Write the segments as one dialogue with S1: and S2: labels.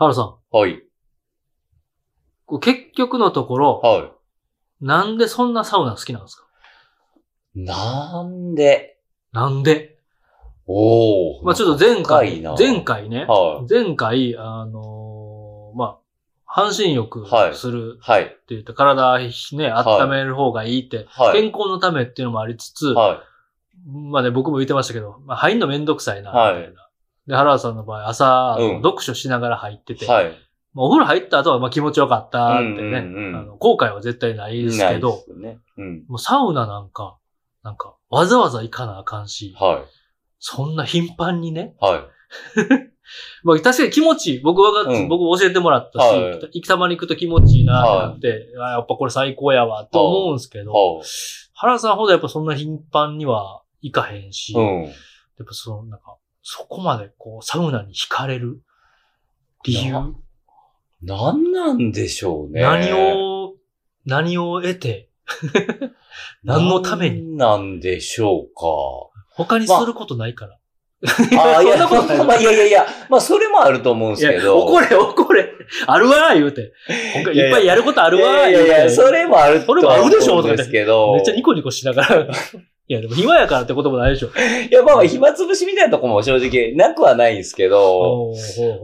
S1: 原さん、
S2: はい。
S1: こう結局のところ、
S2: は
S1: なんでそんなサウナ好きなんですか？
S2: い。なんで、
S1: なんで？
S2: おー。
S1: まあちょっと前回、
S2: 深いな
S1: 前回ね、
S2: は
S1: 前回、あのーまあ、半身浴
S2: はい
S1: する
S2: い。はい。
S1: って言って、体ね、温める方がいいって、
S2: はい。
S1: 健康のためっていうのもありつつ、
S2: は
S1: まあね、僕も言ってましたけど、まあ、入んのめんどくさいな、み
S2: はい
S1: たいな。で、原田さんの場合、朝、
S2: うん
S1: 読書しながら入ってて、
S2: い。はい。
S1: まあお風呂入った後はまあ気持ちよかったってね、
S2: うんうんうん
S1: あの後悔は絶対ないですけど、
S2: ないですよね。うん。
S1: もうサウナなんか、なんか、わざわざ行かなあかんし、
S2: はい。
S1: そんな頻繁にね、
S2: はい。
S1: まあ確かに気持ちいい。僕はが、
S2: うん
S1: 僕教えてもらったし、
S2: はい
S1: 行きたまに行くと気持ちいいなってなって、あやっぱこれ最高やわと思うんですけど、
S2: は
S1: 原田さんほどやっぱそんな頻繁には行かへんし、
S2: い。うん。
S1: やっぱその、なんか、そこまでこう、サウナに惹かれる理由、
S2: ななんなんでしょうね。
S1: 何を、何を得て、何のために、
S2: なんでしょう
S1: 他にすることないから。
S2: か。ああ、いや、まあ、いやいやいや、まあ、それもあると思うんですけど。
S1: 怒れ、怒れ。あるわ、言うて。他いっぱいやることあるわ、
S2: い
S1: 言うて。
S2: やいやいや、それもあると
S1: それもあるでしょ
S2: 思うんですけど。
S1: めっちゃニコニコしながら。いや、でも暇やからってこともないでしょ。
S2: いや、まあまあ、暇つぶしみたいなとこも正直なくはないんですけど、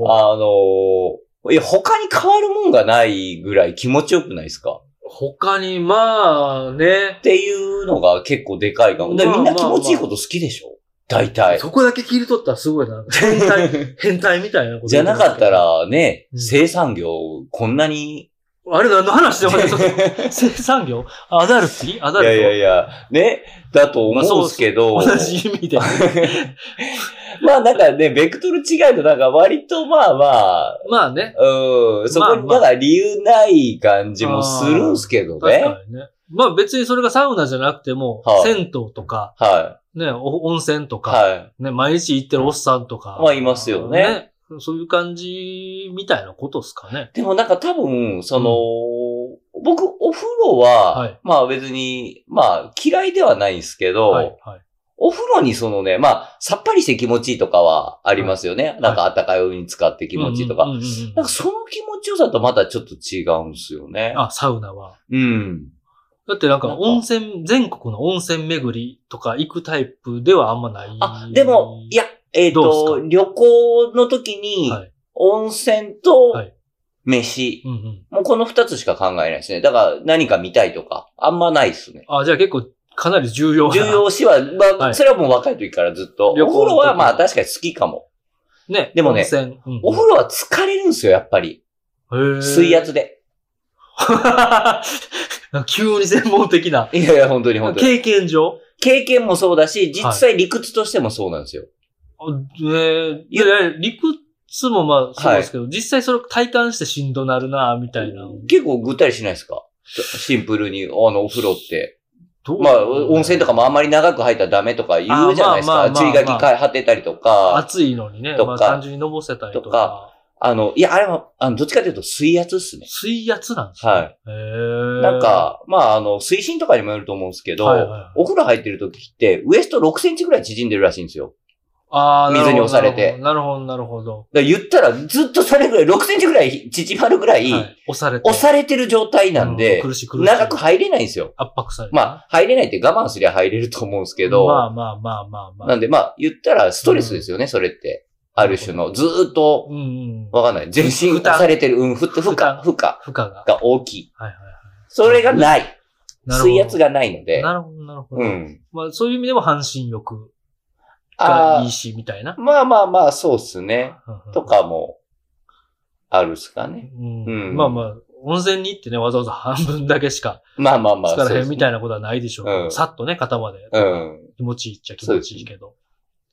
S2: あのいや、他に変わるもんがないぐらい気持ちよくないですか？
S1: 他に、まあ、ね
S2: っ。ていうのが結構でかいかも。で
S1: まあ
S2: みんな気持ちいいこと好きでしょ？大体。
S1: そこだけ切り取ったらすごいな。変態、変態みたいなこと
S2: じゃなかった。らね、
S1: うん
S2: 生産業、こんなに。い
S1: あれ何の話でもない。生産業アダルティ？アダルト？
S2: やいやいや、ね、だと思うんですけど。
S1: 同じ意味で。
S2: まあなんかね、ベクトル違いとなんか割とまあまあ、
S1: まあね。
S2: うん、そこに
S1: まあまあ
S2: なんか理由ない感じもするんすけど
S1: 確
S2: ね。
S1: かにね。まあ別にそれがサウナじゃなくても、
S2: はい
S1: 銭湯とか、
S2: は
S1: ね、お温泉と
S2: い。
S1: か、
S2: はい。
S1: ね、毎日行ってるおっさんとか。
S2: まあいますよね
S1: そういう感じみたいなことですかね。
S2: でもなんか多分、その、僕、お風呂は、
S1: はい
S2: まあ別に、まあ嫌いではないんですけど、
S1: はい、はい。
S2: お風呂にそのね、まあ、さっぱりして気持ちいいとかはありますよね。なんか温かいお湯に使って気持ちいいとか。
S1: うんうんうんうん
S2: なんかその気持ちよさとまたちょっと違うんですよね。
S1: あ、サウナは。
S2: うん。
S1: だってなんか
S2: なんか
S1: 温泉、全国の温泉巡りとか行くタイプではあんまない。
S2: あ、でも、いや、えっ、
S1: ど
S2: と、旅行の時に、
S1: はい
S2: 温泉と
S1: はい
S2: 飯、
S1: うんうん。
S2: もうこの二つしか考えないですね。だから何か見たいとか、あんまないですね。
S1: あ、じゃあ結構かなり重要な。
S2: 重要視は、まあ、
S1: はい
S2: それはもう若い時からずっと。
S1: 旅行の時
S2: お風呂はまあ確かに好きかも。
S1: ね。
S2: でもね
S1: 温泉。うんうん
S2: お風呂は疲れるんですよ、やっぱり。
S1: へー
S2: 水圧で。
S1: 急に専門的な。
S2: いやいや、本当に本当に。
S1: 経験上？
S2: 経験もそうだし、実際理屈としてもそうなんですよ。
S1: あえー、いや理屈もまあそうですけど、実際それを体感してしんどなるな、みたいな。
S2: 結構ぐったりしないですか？シンプルに、あの、お風呂って。
S1: どう？
S2: まあ、温泉とかもあんまり長く入ったらダメとか言うじゃないですか。注意書きか貼ってたりとか。
S1: 暑いのにね、
S2: とか
S1: まあ単純にのぼせたりとか。
S2: とかあの、いや、あれは、あの、どっちかというと水圧っすね。
S1: 水圧なんですね。
S2: はい。
S1: へー
S2: なん、か、まあ、あの、水深とかにもよると思うんですけど、
S1: はいはいはい
S2: お風呂入ってる時って、ウエスト6センチぐらい縮んでるらしいんですよ。
S1: あー
S2: 水に押されて
S1: なるほど、なるほど。
S2: だ言ったら、ずっとそれぐらい、6センチぐらい縮まるぐらい、
S1: はい押されて。
S2: 押されてる状態なんで、
S1: う苦しい苦しい。
S2: 長く入れないんですよ。
S1: 圧迫されて。
S2: まあ、入れないって我慢すりゃ入れると思うんですけど、
S1: まあまあまあまあまあ。
S2: なんでまあ、言ったらストレスですよね、それって。ある種の、ずーっと、
S1: うんうん。
S2: わかんない。全身押されてる、うん、ふ負荷、
S1: 負
S2: 荷
S1: 負荷が。
S2: が大きい。
S1: はいはい
S2: それがない。水圧がないので。
S1: なるほど、なるほど。
S2: うん。
S1: まあそういう意味でも半身浴
S2: あ
S1: がいい
S2: ー
S1: し、みたいな。
S2: まあまあまあ、そうっすね。とかも、あるっすかね。
S1: うん。
S2: うん
S1: まあまあ、温泉に行ってね、わざわざ半分だけしか
S2: まあまあまあ、
S1: 疲れへんみたい
S2: な。
S1: なことはないでしょうけど、
S2: うん
S1: さっとね、肩まで。
S2: うん。
S1: 気持ちいいっちゃ気持ちいいけど。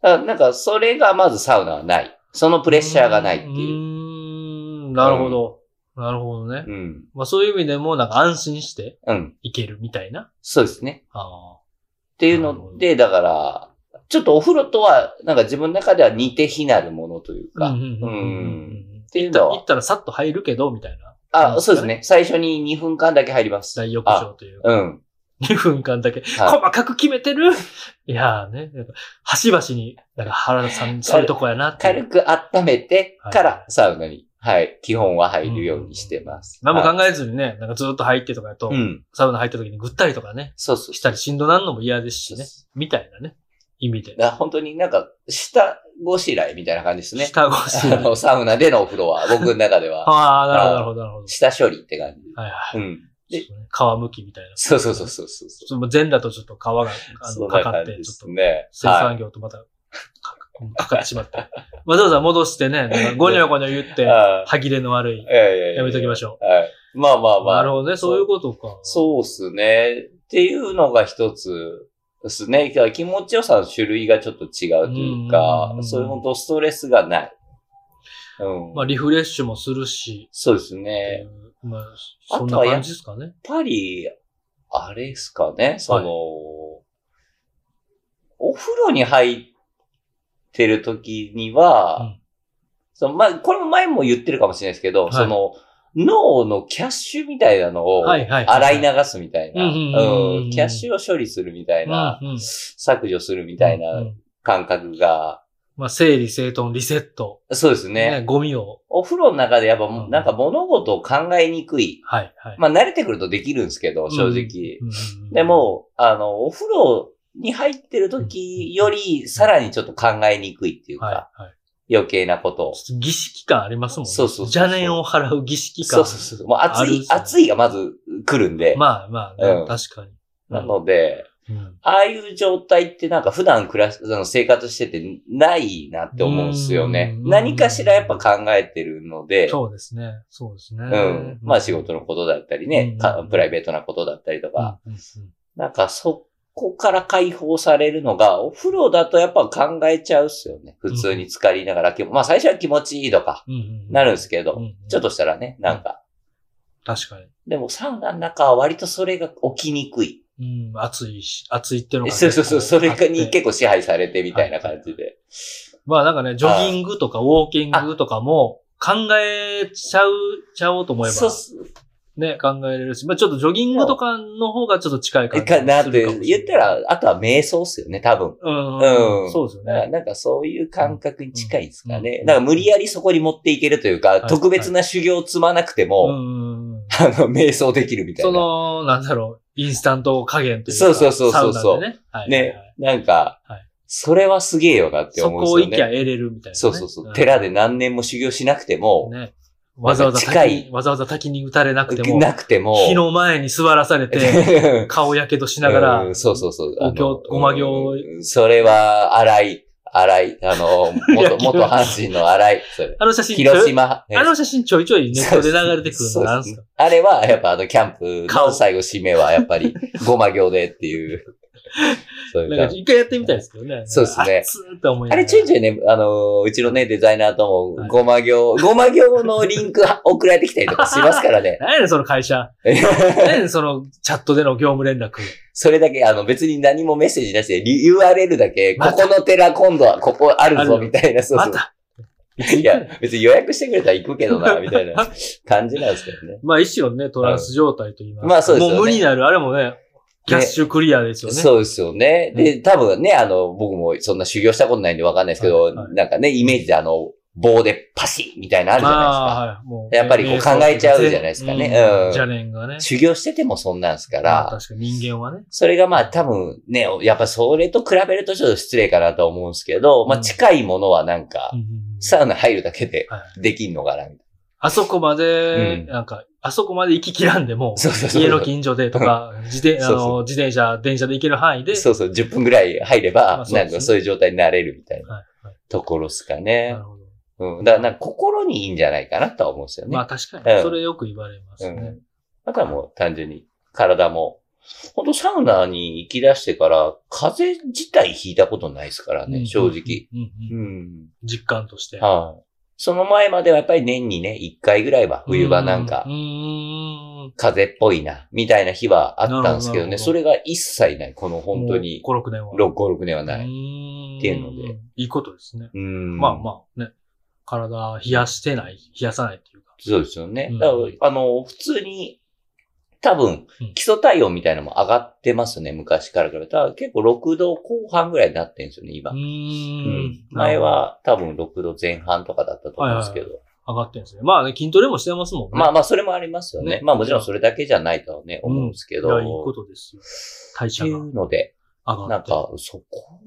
S2: あなんか、それがまずサウナはない。そのプレッシャーがないっていう。
S1: うーん、なるほど。なるほどね。
S2: うん。
S1: まあそういう意味でも、なんか安心して
S2: うん。
S1: いけるみたいな。
S2: そうですね。
S1: あ
S2: っていうので、だから、ちょっとお風呂とは、なんか自分の中では似て非なるものという
S1: あ。
S2: か。
S1: うん。
S2: っていうのは
S1: 行ったらさっと入るけど、みたいな。
S2: あ、そうですね。最初に2分間だけ入ります。
S1: 大浴場というか。
S2: うん。
S1: 2分間だけ。
S2: はい
S1: 細かく決めてる？いやーね。端々に、なんか原田さん、そういうとこやなって。
S2: 軽く温めてからサウナにはい。基本は入るようにしてます。
S1: 何も
S2: はい
S1: 考えずにね、なんかずっと入ってとかやと、
S2: うん。
S1: サウナ入った時にぐったりとかね、
S2: そうそう。
S1: したりしんどなんのも嫌ですしね。みたいなね、意味で。
S2: だから本当になんか、下ごしらえみたいな感じですね。
S1: 下越し。
S2: あの、サウナでのお風呂は、僕の中では、
S1: ああ、なるほど、なるほど、なるほど。
S2: 下処理って感じ。
S1: はいはい。
S2: うん。で
S1: 皮むきみたいな。
S2: そうそうそうそうそう。
S1: その前だとちょっと皮がかかって、ちょっと。生産業とまたかかかってしまって。わざわざ戻してね、なんかゴニョゴニョ言って、
S2: はい
S1: 歯切れの悪い。
S2: や
S1: めときましょ
S2: う。はい。まあまあまあ。
S1: なるほどね、そういうことか。
S2: そうっすね。っていうのが一つですね。気持ちよさの種類がちょっと違うというか
S1: う
S2: そういう本当ストレスがない。うん。
S1: まあ、リフレッシュもするし、
S2: そうですね
S1: まあ、そんな感じですかね。
S2: やっぱり、あれですかね、その、お風呂に入ってる時には、
S1: うん
S2: そのまあ、これも前も言ってるかもしれないですけど、
S1: はい
S2: その、脳のキャッシュみたいなのを。洗い流すみたいな、キャッシュを処理するみたいな、
S1: うんうん
S2: 削除するみたい
S1: うん
S2: な
S1: うん
S2: 感覚が、
S1: まあ、整理整頓、リセット。
S2: そうですね。
S1: ね、ゴミを。
S2: お風呂の中でやっぱ、
S1: うん
S2: なんか物事を考えにくい。
S1: はい、はい。
S2: まあ慣れてくるとできるんですけど、正直。
S1: うんうんうん
S2: で、も、あの、お風呂に入ってる時より、さらにちょっと考えにくいっていうか、
S1: はい、はい。
S2: 余計なことを。
S1: ちょっと儀式感ありますもんね。
S2: そうそうそう
S1: 邪念を払う儀式感。
S2: そうそうそう。もう暑い
S1: あるっ、すね
S2: 暑いがまず来るんで。
S1: まあまあね、
S2: うん
S1: 確かに。
S2: なので、
S1: うん
S2: ああいう状態ってなんか普段暮らし、あの生活しててないなって思うんですよね。
S1: うん
S2: 何かしらやっぱ考えてるので、
S1: そうですね。そうですね。
S2: うん。まあ仕事のことだったりね、プライベートなことだったりとか、なんかそこから解放されるのが、お風呂だとやっぱ考えちゃうっすよね。普通に浸かりながら、まあ最初は気持ちいいとか
S1: うんうん
S2: なるんですけど、
S1: うんうん
S2: ちょっとしたらね、なんか。
S1: 確かに。
S2: でもサウナの中は割とそれが起きにくい。
S1: うん、暑いし、暑いってのが、
S2: そうそうそう、それに結
S1: 構。
S2: 構支配されてみたいな感じで。
S1: まあなんかね、ジョギングとかウォーキングとかも考えちゃう、ちゃおうと思えば
S2: そう、
S1: ね、考えれるし、まあちょっとジョギングとかの方がちょっと近い感じ
S2: かなっ
S1: す
S2: て言ったら、あとは瞑想っすよね、多分。
S1: うん、
S2: うん
S1: うん、そうですよね。
S2: なんかそういう感覚に近いですかね。
S1: うん
S2: だから無理やりそこに持っていけるというか、
S1: い
S2: 特別な修行を積まなくて
S1: う
S2: も。あの、瞑想できるみたい
S1: そ
S2: な。
S1: の、なんだろう、インスタント加減というか。
S2: そうそうそうそう
S1: ね。はい
S2: ね、なんか
S1: はい、
S2: それはすげえよなって
S1: そ
S2: 思うんですよね。
S1: こを行きゃ得れるみたいなね。
S2: そうそうそう。
S1: ん
S2: 寺で何年も修行しなくても、
S1: ね。わざわざ
S2: 近
S1: 滝
S2: い。
S1: に、わざわざ滝に打たれなくても、
S2: なくても、
S1: 火の前に座らされて、顔やけどしなが
S2: う
S1: ら
S2: ん、そうそうそう。
S1: お経ごま行
S2: それは、荒い、荒い、あの、元、元阪神の荒い、それ。
S1: あの写真、
S2: 広島。
S1: あの写真ちょいちょいネットで流れてくる
S2: そう
S1: のなんすか？
S2: あれは、やっぱあの、キャンプ
S1: 顔。
S2: の最後締めは、やっぱり、ごま行でっていう。そういう
S1: なんか一回やってみたいですけどね。
S2: そうですね
S1: 熱ーって思いな
S2: あ
S1: がら
S2: れちょいちょいね、あの、うちのね、デザイナーとも
S1: はい、
S2: ごま行、ごま行のリンク送られてきたりとかしますからね。
S1: 何やねん、その会社。何やねん、そのチャットでの業務連絡。
S2: それだけ、あの、別に何もメッセージなしで、リ URL だけ、こ
S1: また
S2: この寺今度はここあるぞ、みたいな、そうそう。
S1: また。
S2: いや、別に予約してくれたら行くけどな、みたいな感じなんですけどね。
S1: まあ一種のね、トランス状態と言いますか。
S2: まあそうですよね
S1: もう無になる、あれもね、キャッシュクリアですよね。
S2: そうですよね。で、多分ね、あの、僕もそんな修行したことないんでわかんないですけど、
S1: はいはい
S2: なんかね、イメージであの、棒でパシッみたいなのあるじゃないですか。
S1: まあ、はい。もう
S2: やっぱりこう考えちゃうじゃないですかね
S1: うん
S2: うん
S1: 邪念がね。
S2: 修行しててもそんなんですか
S1: まあ
S2: ら、
S1: 確かに人間はね。
S2: それがまあ多分ね、やっぱそれと比べるとちょっと失礼かなと思うんですけど、まあ
S1: うん
S2: 近いものはなんか
S1: うん、
S2: サウナ入るだけで
S1: はい
S2: できんのかな、みたい
S1: あそこまで、
S2: うん
S1: なんか、あそこまで行ききらんでも、家の近所でとか、自転、自転車、電車で行ける範囲で、
S2: な。そうそう、10分ぐらい入れ
S1: ま
S2: ばなんかそういう状態になれるみたいなところですか
S1: な
S2: ね
S1: る。ほど。
S2: うん。だからなんか心にいいんじゃないかなとは思うんですよね。
S1: まあ確か
S2: うん
S1: に、それよく言われますね。
S2: うん。あとはもう単純に体も、本当サウナに行き出してから、風邪自体ひいたことないですからね、
S1: うん
S2: 正直。。
S1: うん。実感として。
S2: はい。その前まではやっぱり年にね、一回ぐらいは冬場なんか風邪っぽいな、みたいな日はあったんですけどね、
S1: ど
S2: それが一切ない。この本当に、
S1: 5、6年は。
S2: 6、5、6年はない。
S1: い
S2: っていうので。
S1: いいことですね。
S2: うん。
S1: まあまあね。体冷やしてない、冷やさないっていうか。
S2: そうですよね。
S1: うん
S2: だからあの、普通に、多分
S1: うん、
S2: 基礎体温みたいなのも上がってますね、昔から比べたら。結構6度後半ぐらいになってるんですよね、今。
S1: う
S2: ん
S1: ん。
S2: 前は多分6度前半とかだったと思うんですけど。
S1: 上がってるんですね。まあね、筋トレもしてますもんね。
S2: まあまあ、それもありますよね。
S1: ね
S2: まあもちろんそれだけじゃないとはね、
S1: うん
S2: 思うんですけど。
S1: いや、いいことですよ。代謝が
S2: っていうので。なんか、そこ、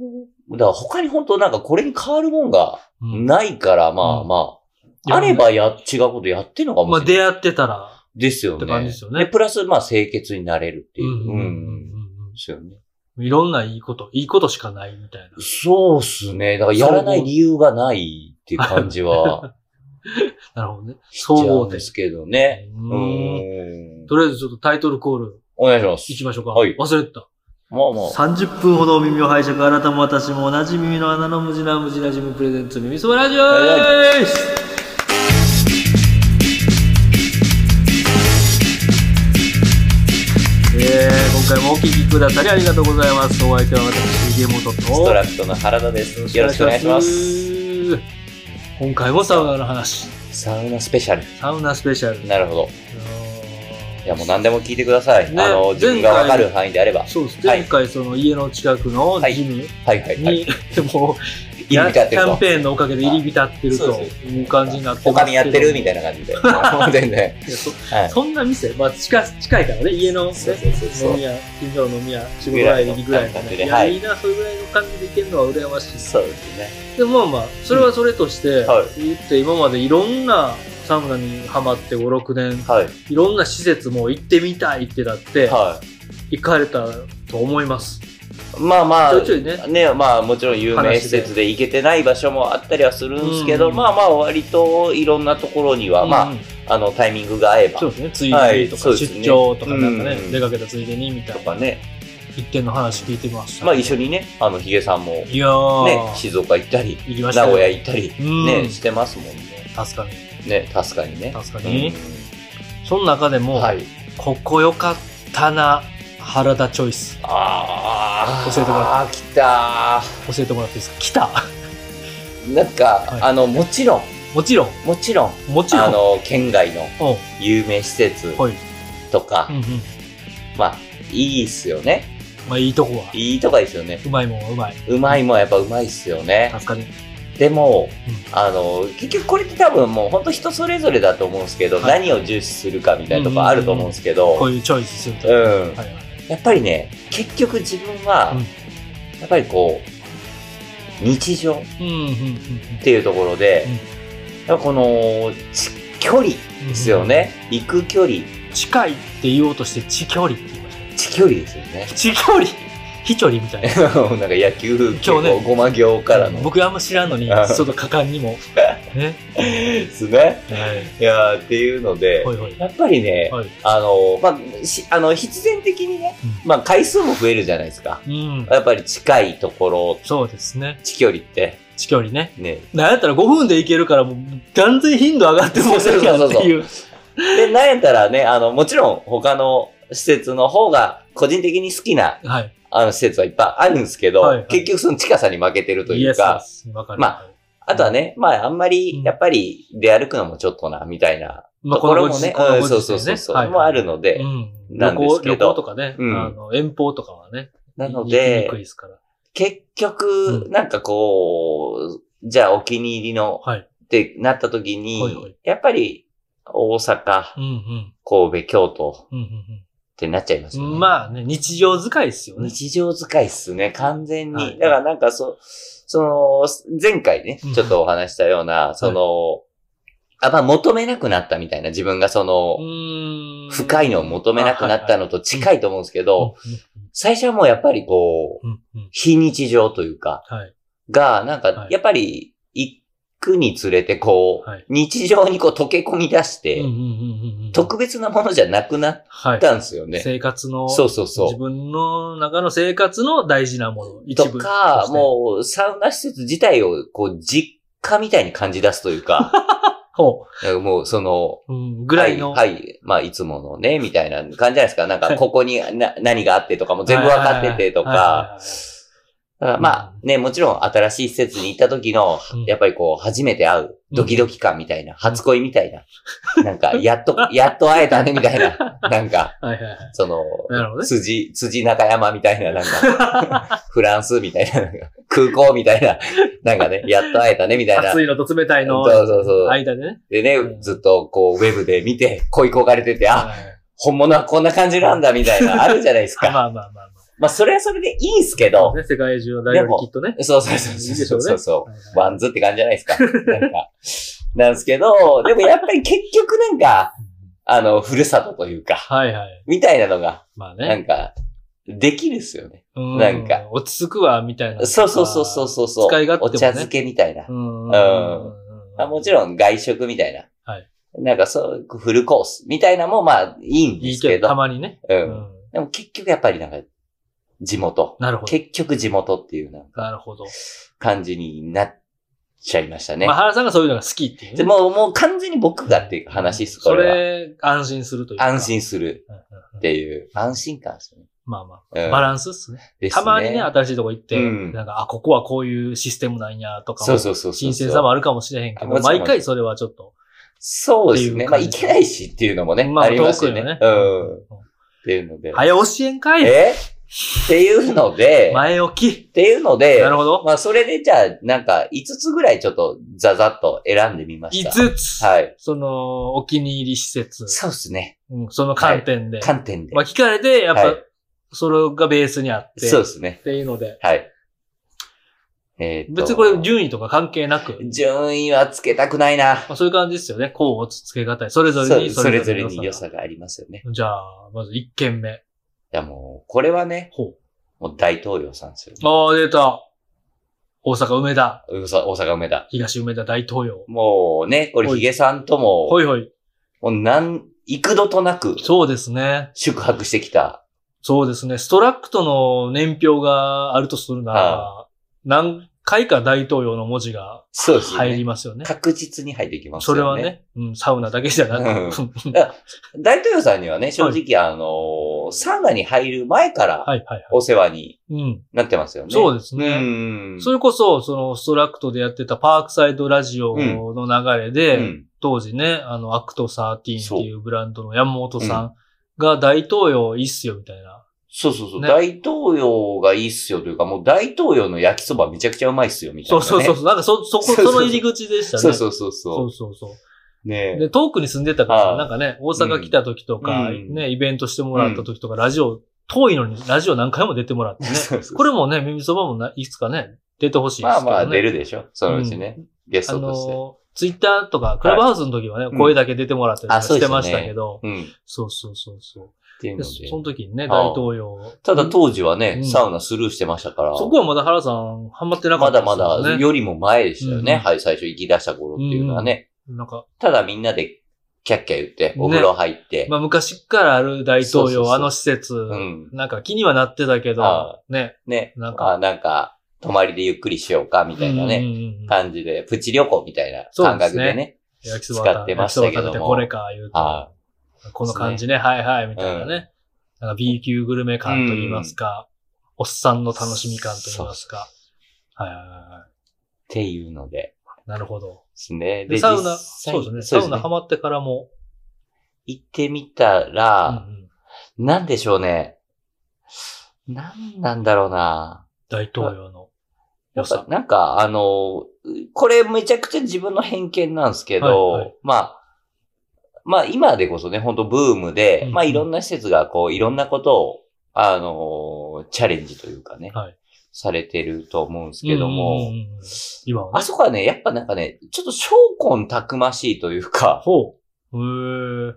S2: だから他に本当なんかこれに変わるもんが
S1: うん
S2: ないから、まあ
S1: うん
S2: ま
S1: いや
S2: あ、あればや、違うことやってんのかも
S1: まあ
S2: しれない。
S1: 出会ってたら、
S2: ですよ
S1: って感じ
S2: ね。
S1: ですよね
S2: プラス、まあ清潔になれるっていう。うん。ですよね。
S1: うんいろんないいこと、いいことしかないみたいな。
S2: そうっすね。だからやらない理由がないっていう感じは
S1: なるほどね。
S2: しちゃ
S1: 総合点。
S2: うんですけどね。
S1: う
S2: うんん。
S1: とりあえずちょっとタイトルコール
S2: お願いします。
S1: 行きましょうか。
S2: はい
S1: 忘れてた。
S2: まあまあ。
S1: 30分ほどお耳を拝借、あなたも私も同じ耳の穴の無地な無地なジムプレゼンツ耳そばラジオー、今回もお聞きくださりありがとうございます。お相手は私、ゲームトと。
S2: ストラクトの原田です。よろしくお願いします。
S1: す。今回もサウナの話。
S2: サウナスペシャル。
S1: サウナスペシャル。
S2: なるほど。いやもう何でも聞いてください。
S1: ね
S2: あの、自分がわかる範囲であれば。
S1: そうです。
S2: はい
S1: 前回その家の近くのジム
S2: はいはいはい。
S1: に、もう、
S2: 入り浸ってると。
S1: キャンペーンのおかげで入り浸ってるという感じになって
S2: 他にやってるみ
S1: たい
S2: な感じで。全然。はい。
S1: そんな店、まあ近近いからね、家の、ね、
S2: そうそうそうそう
S1: 飲み屋、近所の飲み屋、仕事帰りぐらいの
S2: ぐらいの感
S1: ね。いや、
S2: じではい
S1: いいな、それぐらいの感じで行けるのは羨ましい。
S2: そうですね。
S1: でもまあまあ、それはそれとして、
S2: はい
S1: 言って今までいろんなサウナにハマって5、6年、
S2: はい。
S1: いろんな施設も行ってみたいってなって、
S2: は
S1: 行かれたと思います。
S2: い。まあまあ、
S1: ね。
S2: ね、まあもちろん有名施設で行けてない場所もあったりはするんですけど、
S1: うん。
S2: まあまあ割といろんなところには、ま
S1: うん
S2: あ、あのタイミングが合えば。
S1: そうですね、つい
S2: はい
S1: でとか、出張とかなんかね、
S2: うん。
S1: 出かけたついでにみたいな。
S2: とかね、
S1: 一点の話聞いてました。
S2: まあ一緒にね、あのヒゲさんも
S1: いやー、
S2: ね、静岡行ったり、
S1: 行きましたよ。
S2: 名古屋行ったり、
S1: うん。
S2: ね、してますもんね。
S1: 確かに。
S2: ね、確かにね。
S1: 確かに。
S2: うん。
S1: その中でも、
S2: はい。
S1: ここよかったな、原田チョイス。
S2: ああ、
S1: 教えてもら
S2: あー来た
S1: 教えてもらっていいですか？来た
S2: ーなんか、
S1: はい
S2: あの、もちろん、
S1: もちろん、
S2: もちろん、
S1: もちろん。
S2: あの、県外の
S1: お
S2: 有名施設
S1: はい。
S2: とか、
S1: うんうん。
S2: まあ、いいっすよね。
S1: まあいいとこは。
S2: いいとこですよね。
S1: うまいもんはうまい。
S2: うまいもんやっぱうまいっすよね。
S1: 確かに。
S2: でも、
S1: うん
S2: あの、結局これって多分もう本当人それぞれだと思うんですけど、
S1: はい
S2: 何を重視するかみたいなとこあると思うんですけど、
S1: こういうチョイスすると。
S2: うん。
S1: はいはい。
S2: やっぱりね、結局自分は、
S1: うん
S2: やっぱりこう、日常っていうところで、
S1: うん
S2: やっぱこの、ち距離
S1: うん。
S2: ですよ。ね。行く距離、
S1: 近いって言おうとして、地距離って言いました。
S2: 地距離ですよね。
S1: 地距離飛距離みたいな。
S2: なんか野球、
S1: 今日ね
S2: ごま行からの。
S1: 僕あんま知らんのに、ち
S2: あ
S1: ょっと果敢にも。ね。
S2: ですね。
S1: はい
S2: やーっていうので、
S1: い。はいはい。
S2: やっぱりね、
S1: はい。
S2: あの、まあ、しあの、必然的にね、
S1: うん
S2: まあ、回数も増えるじゃないですか。
S1: うん。
S2: やっぱり近いところ、
S1: そうですね。
S2: 地距離って、
S1: 地距離ね。
S2: ね。
S1: なんやったら5分で行けるから、もう、断然頻度上がってもうてるやんっていう。
S2: で、なんやったらね、あの、もちろん他の施設の方が、個人的に好きな、
S1: はい。
S2: あの、施設はいっぱいあるんですけど、
S1: はいはい
S2: 結局その近さに負けてるというか、
S1: かる。
S2: まあとはね、まあ、あんま
S1: うん
S2: り、やっぱり出歩くのもちょっとな、みたいな
S1: まあ、
S2: ところもね、
S1: この
S2: うん
S1: ご時世
S2: そうそうそうそう、
S1: はい
S2: もあるので、
S1: うん。
S2: なんですけど
S1: 行とかね、
S2: うん
S1: あの、遠方とかはね。
S2: なので
S1: で。
S2: 結局、
S1: うん
S2: なんかこう、じゃあお気に入りの
S1: はい。
S2: ってなった時に、
S1: はいはい
S2: やっぱり大阪、
S1: うんうん。
S2: 神戸、京都
S1: うんうん
S2: ってなっちゃいますよね。
S1: うん。まあね、日常使いですよね。
S2: 日常使いっすね、完全に。
S1: はい
S2: だからなんかそ、その、前回ね
S1: うん、
S2: ちょっとお話したような、その、あ、まあ求めなくなったみたいな、自分がその、
S1: うん
S2: 深いのを求めなくなったのと近いと思うんですけど、最初はもうやっぱりこう、
S1: うんうんうん
S2: 非日常というか、
S1: はい。
S2: が、なんか
S1: は、い
S2: やっぱり、行くにつれて、こう、
S1: はい。
S2: 日常にこう溶け込み出して、特別なものじゃなくなっ
S1: はい。
S2: たんですよね。
S1: 生活の、
S2: そうそうそう。
S1: 自分の中の生活の大事なもの、一部
S2: とか、もう、サウナ施設自体を、こう、実家みたいに感じ出すというか、
S1: ほ
S2: なんかもう、その、
S1: う、うん、ぐらいの、
S2: はい、はい、まあ、いつものね、みたいな感じじゃないですか。なんか、
S1: はい。
S2: ここにな何があってとかも全部わかっててとか、
S1: はいはいはいはい
S2: だからまあね、もちろん新しい施設に行った時の
S1: うん、
S2: やっぱりこう、初めて会うドキドキ感みたいな、初恋みたいな、なんか、やっと、やっと会えたねみたいな なんか。その。辻、辻中山みたいな、なんか、フランスみたいな、空港みたいな、なんかね、やっと会えたね、みたいな。
S1: 熱いのと冷たいの
S2: そうそうそう。
S1: 間でね。
S2: でね
S1: う、ん
S2: ずっとこう、ウェブで見て、恋焦がれてて、あ、
S1: はい
S2: 本物はこんな感じなんだ、みたいな、あるじゃないです
S1: まあ
S2: か。
S1: まあまあまあ。
S2: まあ、それはそれでいいんすけど、
S1: ね、世界中の大学きっとね。
S2: そうそうそう
S1: いいでしょうね
S2: そうそうそう。
S1: はいはい
S2: ワンズって感じじゃないですか。なんか、なんですけど、でもやっぱり結局なんか、あの、ふるさとというか、
S1: はいはい。
S2: みたいなのが、
S1: まあね。
S2: なんか、できるっすよね。
S1: う
S2: なんか。
S1: 落ち着くわ、みたいな。
S2: そうそうそうそうそうそう。
S1: 使い勝手もね
S2: お茶漬けみたいな。
S1: うん。
S2: うんあもちろん外食みたいな。
S1: はい。
S2: なんかそう、フルコースみたいなもまあいいんですけど。
S1: いいけど、たまにね。
S2: う。
S1: うんん。
S2: でも結局やっぱりなんか、地元。
S1: なるほど。
S2: 結局地元っていうなんか
S1: なるほど。
S2: 感じになっちゃいましたね
S1: まあ、。原さんがそういうのが好きっていうね。
S2: でもう、もう完全に僕がっていう話です、こ
S1: そ
S2: れは。
S1: れ、安心するというか。
S2: 安心するっていう、安心感ですよね。
S1: まあまあ、
S2: うん
S1: バランスっすね。
S2: ですね
S1: たまにね、新しいとこ行って、
S2: うん
S1: なんか、あ、ここはこういうシステムなんや、とかも
S2: そうそうそう。
S1: 新鮮さもあるかもしれへんけど、毎回それはちょっと、
S2: そうですね。まあ、
S1: い
S2: けないしっていうのもね、
S1: まあ、
S2: ありますよね。
S1: よ
S2: うん。っていうので。
S1: 早教えんかい
S2: え？っていうので、
S1: 前置き。
S2: っていうので、
S1: なるほど。
S2: まあ、それでじゃあ、なんか、5つぐらいちょっと、ざざっと選んでみました。
S1: 5つ。
S2: はい。
S1: その、お気に入り施設。
S2: そうですね。
S1: うん、その観点で。
S2: 観点で。
S1: まあ、聞かれて、やっぱ、
S2: はい
S1: それがベースにあって。
S2: そうですね
S1: っ。ていうので。
S2: はい。えー
S1: 別にこれ順位とか関係なく、
S2: 順位はつけたくないな。
S1: まあ、そういう感じですよね。こうつけ方それぞれに
S2: それぞれ
S1: の
S2: に良さがありますよね。
S1: が。じゃあ、まず1件目。
S2: いやもう、これはね、
S1: ほ
S2: もう大統領さんですよ。
S1: う。ああ、出た。大阪梅田。
S2: 大阪梅田。
S1: 東梅田大統領。
S2: もうね、これ
S1: ほい
S2: ヒゲさんとも、
S1: ほいほい。
S2: もうなん、幾度となく
S1: そうですね。
S2: 宿泊してきた。
S1: そうですね。ストラックトの年表があるとするならば、何回か大統領の文字が
S2: そうですよね
S1: 入りますよね。
S2: 確実に入ってきます
S1: そ
S2: よね。
S1: れはね、うん、サウナだけじゃなく、
S2: 大統領さんにはね、正直、あのー、サウナに入る前から
S1: はいはいはい。
S2: お世話に
S1: うん。
S2: なってますよね。
S1: そうですね。
S2: うん。
S1: それこそ、そのストラクトでやってたパークサイドラジオの流れで、
S2: うん
S1: 当時ね、あの、アクト13っていうブランドの山本さんが大統領いいっすよみたいな。
S2: そうそうそう、
S1: ね
S2: 大統領がいいっすよというか、もう大統領の焼きそばめちゃくちゃうまいっすよ、みたいな、ね。
S1: そうそうそうそう。なんかそ、そこ、
S2: そ
S1: の入り口でしたね。
S2: そうそうそう
S1: そ
S2: そう
S1: そうそう。
S2: う。ね
S1: で、遠くに住んでたから、
S2: はい
S1: なんかね、大阪来た時とか、
S2: うん
S1: ね、イベントしてもらった時とか、ラジオ、遠いのにラジオ何回も出てもらってね。これもね、耳そばもないつかね、出てほしいですけどね。
S2: まあまあ出るでしょ、そのうちね。ゲス
S1: あ
S2: トとして。
S1: の、ツイッターとか、クラブハウスの時はね、
S2: うん
S1: 声だけ出てもらったりしてましたけど、そうそうそうそう。で
S2: ていうので。
S1: その時にね、
S2: ああ
S1: 大統領。
S2: ただ当時はね、
S1: うん
S2: サウナスルーしてましたから。
S1: そこはまだ原さん、ハマってなか
S2: ま
S1: った
S2: だまだ、
S1: ですよ
S2: りも前でしたよね。
S1: うん
S2: はい、最初行き出した頃っていうのはね。
S1: なんか、
S2: ただみんなでキャッキャ言って、お風呂入って。
S1: まあ昔からある大統領、あの施設、
S2: ん
S1: なんか気にはなってたけど
S2: あ、
S1: ね。
S2: ね。
S1: なんか
S2: あなんか、泊まりでゆっくりしようか、みたいなね。
S1: うんうんうん
S2: 感じで、プチ旅行みたいな感
S1: そうですね
S2: 覚でね。使ってましたけども
S1: 焼きそば食べてこれか、言うと。
S2: は
S1: この感じね、はいはい、みたいなね。なんか B 級グルメ感と言いますか、おっさんの楽しみ感と言いますか。はいはいはいはい。
S2: っていうので
S1: なるほど。
S2: すね。
S1: で、サウナ、そうですね。サウナハマってからも、
S2: 行ってみた
S1: うん
S2: ら
S1: う、ん
S2: なんでしょうね。なんなんだろうな。
S1: 大統領の
S2: なんか
S1: 良さ、。
S2: なんか、あの、これめちゃくちゃ自分の偏見なんですけど、
S1: はいはい
S2: まあ、まあ今でこそね、本当ブームで、
S1: うん
S2: まあいろんな施設がこう、いろんなことを、あの、チャレンジというかね、
S1: はい
S2: されてると思うんですけども、
S1: 今はね。
S2: あそこはね、やっぱなんかね、ちょっと証拠たくましいというか、
S1: ほう。へえ。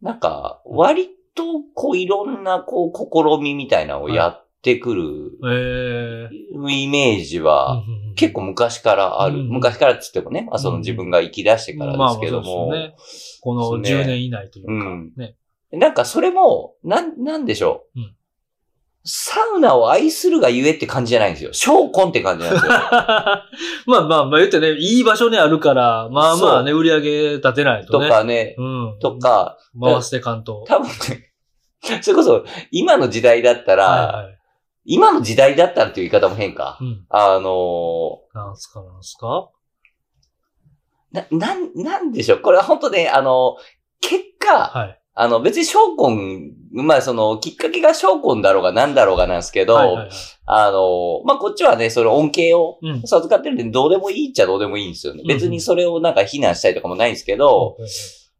S2: なんか、割とこういろんなこう試みみたいなのをやってくる
S1: ええ。
S2: イメージは、結構昔からある。
S1: うん
S2: 昔からって言ってもね、まあその自分が生き出してからですけども、
S1: まあね。この
S2: そうね
S1: 10年以内というか、
S2: うん
S1: ね。
S2: なんかそれも、なん、なんでしょう。
S1: うん
S2: サウナを愛するがゆえって感じじゃないんですよ。証拠って感じなんですよ。
S1: まあまあまあ言ってね、いい場所にあるから、まあまあね、売り上げ立てないと
S2: と
S1: ね。
S2: かね、
S1: うん。
S2: とか、
S1: 回して関東。
S2: 多分ね、それこそ今の時代だったら、
S1: はいはい。
S2: 今の時代だったらっていう言い方も変か。
S1: うん。
S2: あの
S1: なんすか、なんすか？
S2: ーな、なん、なんでしょう。これは本当ね、あの、結果、
S1: はい。
S2: あの、別に証拠、まあその、きっかけが証拠だろうが何だろうがなんですけど、
S1: はいはいはい。
S2: あの、まあ、こっちはね、それ恩恵を
S1: うん。
S2: 授かってるんで、どうでもいいっちゃどうでもいいんですよね。
S1: うん。
S2: 別にそれをなんか非難したりとかもないんですけど、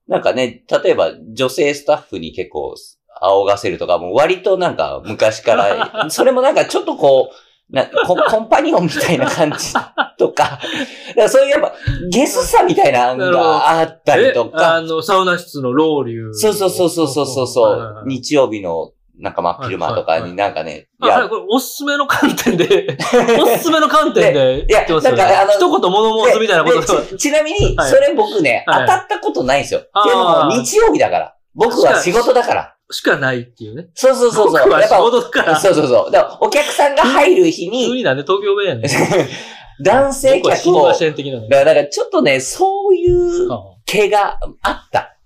S2: なんかね、例えば女性スタッフに結構仰がせるとか、もう割となんか昔から、それもなんかちょっとこう、なコ コンパニオンみたいな感じとか、だからそういうやっぱゲスさみたいなのがあったりと
S1: えあ
S2: か、
S1: の、サウナ室のロウリュ
S2: そうそうそうそうそうそう。日曜日のなんか真っ昼間とかになんかね、
S1: あ、はい、これおすすめの観点で、おすすめの観点で
S2: いや
S1: 言ってますよね。
S2: なんかあの
S1: 一言物申すみたいなこと
S2: ちちなみに、
S1: はい。
S2: それ僕ね、
S1: はい。
S2: 当たったことないんですよ。いうのも、日曜日だから。僕は仕事だから。
S1: しかないっていうね。
S2: そうそうそうそう。
S1: 僕は仕
S2: やっぱ
S1: 事だから。
S2: そうそうそう。だからお客さんが入る日
S1: 急
S2: に、
S1: になんで東京弁やねん。
S2: 男性客を、
S1: りま
S2: だ
S1: せん的なね。
S2: からだからちょっとね、そういう
S1: あ
S2: 毛があった。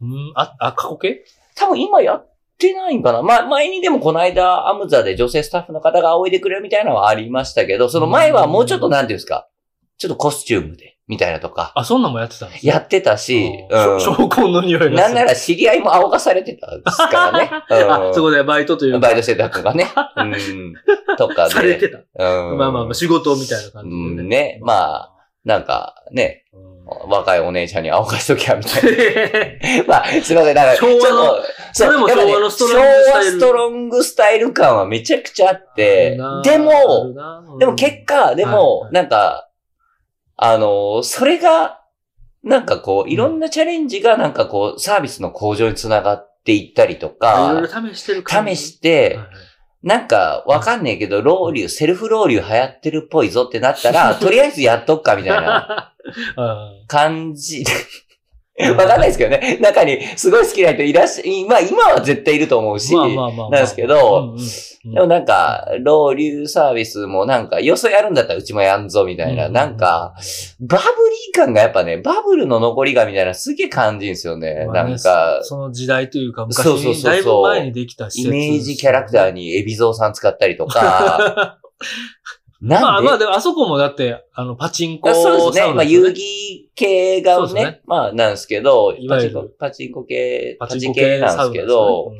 S1: うん、あ、あ、過去形？
S2: 多分今やってないんかな。ま、前にでもこの間、アムザで女性スタッフの方が仰いでくれるみたいなのはありましたけど、その前はもうちょっとなんていうんですか、ちょっとコスチュームで、みたいなとか、
S1: あ、そんなんもやってたんです
S2: やってたし、うん
S1: あ証拠の匂いが。
S2: なんなら知り合いも仰がされてたんですからね。
S1: あ、そこでバイトというか。
S2: バイトしてたとかね。うん。とかで。
S1: されてた。
S2: うん。
S1: まあまあまあ、仕事みたいな感じ
S2: うん
S1: で
S2: ねまあ、なんかね、
S1: うん
S2: 若いお姉ちゃんに仰がしときゃみたいな。まあ、すいません。だから、
S1: 昭和のそれも昭和のストロングスタイル
S2: 昭和ストロングスタイル感はめちゃくちゃあって、でも、、でも結果、で
S1: はい
S2: も
S1: は、い
S2: なんか、あの、それが、なんかこう、いろんなチャレンジがなんかこう、サービスの向上につながっていったりと
S1: あいろい
S2: か、
S1: ろ試してる
S2: 試してなんかわかんねえけど、ロウリュ、セルフロウリュ流行ってるっぽいぞってなったら、とりあえずやっとっかみたいな
S1: あ
S2: 感じ。わかんないですけどね。中にすごい好きな人いらっしゃ、まあ今は絶対いると思うし、
S1: まあまあまあまあ。
S2: なんですけどでもなんか、ロウリュサービスもなんか、よそやるんだったらうちもやんぞみたいな、なんか、、バブリー感がやっぱね、バブルの残りがみたいなすげえ感じるんですよね。なんか、
S1: その時代というか、昔
S2: そうそうそうそう
S1: だいぶ前にできた施設
S2: イメージキャラクターに海老蔵さん使ったりとか、
S1: ま
S2: なんで？
S1: あまあ、でもあそこもだって、あの、パチンコ
S2: あそうですね。まあ、遊
S1: 戯
S2: 戯系がね、
S1: ね
S2: まあ、なんですけどパチンコ、パチンコ系、パチ
S1: ンコ
S2: 系なんですけど、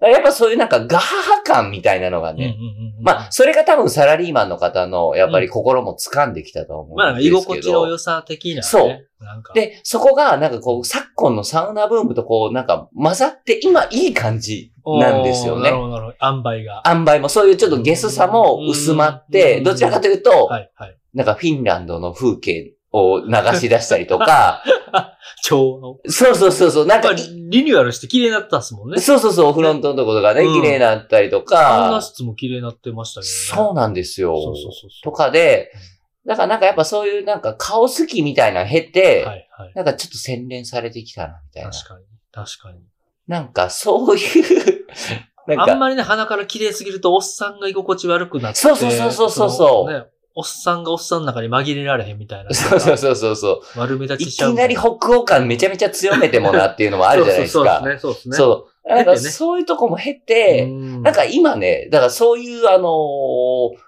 S2: やっぱそういうなんかガハハ感みたいなのがね、まあ、それが多分サラリーマンの方の、やっぱり心も掴んできたと思
S1: まあ、
S2: うんですけど。
S1: 居心地の良さ的なね。
S2: そう。で、そこが、なんかこう、昨今のサウナブームとこう、なんか混ざって、今いい感じなんですよね
S1: なる。ほど、なるほど。塩梅が。
S2: 塩梅もそういうちょっとゲスさも薄まって、
S1: うん
S2: どちらかというと、
S1: はい、はい。
S2: なんかフィンランドの風景を流し出したりとか、
S1: 超の。
S2: そうそうそうそう、なん
S1: まあ、
S2: か
S1: リニューアルして綺麗になったっすもんね。
S2: そうそうそう、フロントのところがね、
S1: うん
S2: 綺麗になったりと
S1: サウナ
S2: か、
S1: 室も綺麗になってましたけどね。
S2: そうなんですよ。
S1: そうそうそうそう。
S2: とかで、だからなんかやっぱそういうなんか顔好きみたいなの経て、
S1: はい、はい。
S2: なんかちょっと洗練されてきたな、みたいな。
S1: 確かに。確かに。
S2: なんかそういう、なんか、
S1: あんまりね、鼻から綺麗すぎると、おっさんが居心地悪くなって。
S2: そうそうそうそうそうそ
S1: ね。おっさんがおっさんの中に紛れられへんみたいな。
S2: そうそうそうそうそう。
S1: 悪目立
S2: い
S1: ちしちゃう
S2: きなり北欧感めちゃめちゃ強めてもなっていうのもあるじゃないですか。
S1: そうそうそうですね。そうですね。
S2: そう。なんかそういうとこも経て、
S1: うん
S2: なんか今ね、だからそういうあのー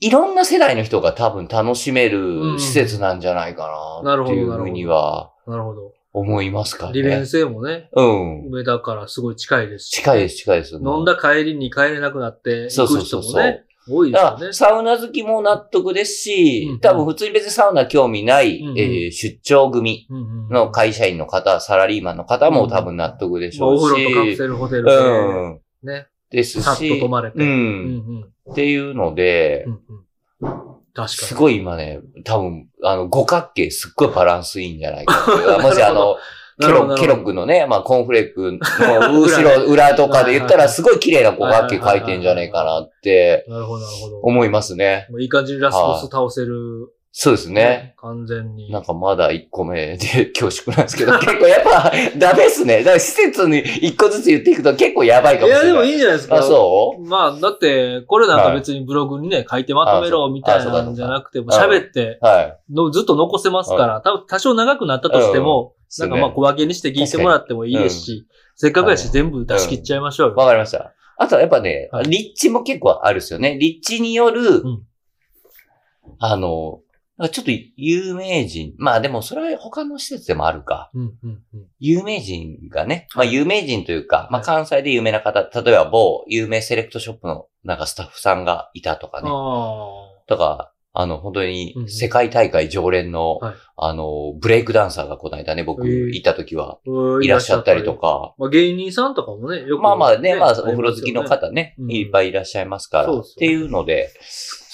S2: いろんな世代の人が多分楽しめる施設なんじゃないかなっていうふうには
S1: なるほど。
S2: 思いますかね。
S1: 利便性もね、
S2: うん。
S1: 梅田からすごい近いですし。
S2: 近いです、近いです。
S1: 飲んだ帰りに帰れなくなって、
S2: そう
S1: 行く
S2: そうそうそう。
S1: 人もね、多いですよね。
S2: サウナ好きも納得ですし、
S1: うん
S2: 多分普通に別にサウナ興味ない、
S1: うんうん
S2: えー出張組
S1: うんうん
S2: の会社員の方、サラリーマンの方も多分納得でしょうし。
S1: 風呂とカプセルホテル
S2: う
S1: で、
S2: ん。
S1: ね、
S2: ですし。
S1: さっと泊まれて。
S2: う。
S1: うんん
S2: っていうので
S1: う、んうん確かに。
S2: すごい今ね、多分、あの、五角形すっごいバランスいいんじゃないか。もしあの、ケロケロッグのね、まあ、コーンフレークの後ろ、裏とかで言ったら、すごい綺麗な五角形書いてんじゃねえかなって
S1: なるほど、なるほど。
S2: 思いますね。
S1: いい感じにラスボス倒せる。
S2: そうですね。。
S1: 完全に。
S2: なんかまだ1個目で恐縮なんですけど、結構やっぱダメっすね。だから施設に1個ずつ言っていくと結構やばいか
S1: いや、
S2: もしれない。
S1: でもいいんじゃないですか。
S2: あ、そう？
S1: まあ、だって、これなんか別にブログにね、書いてまとめろみたいなんじゃなくて、喋って
S2: はい。
S1: の、ずっと残せますから、多分多少長くなったとしても、なんかまあ小分けにして聞いてもらってもいいですし、せっかくやし全部出し切っちゃいましょうよ。
S2: わかりました。あとやっぱね、
S1: はい
S2: 立地も結構あるっすよね。立地による、
S1: ん
S2: あの、なんかちょっと有名人、まあでもそれは他の施設でもあるか。
S1: うん、うん、うん。
S2: 有名人がね、まあ有名人というか、まあ
S1: はい
S2: 関西で有名な方、例えば某有名セレクトショップのなんかスタッフさんがいたとかね。
S1: あ
S2: とか、あの、本当に
S1: うん
S2: 世界大会常連の、
S1: はい
S2: あの、ブレイクダンサーがこの間ね、僕行った時は
S1: あ。
S2: いらっしゃったりと。か、
S1: まあ、芸人さんとかもね、よく、
S2: まあまあね、まあお
S1: り
S2: 風呂好きの方ね、
S1: うん
S2: いっぱいいらっしゃいますから、
S1: そうそう
S2: っていうので、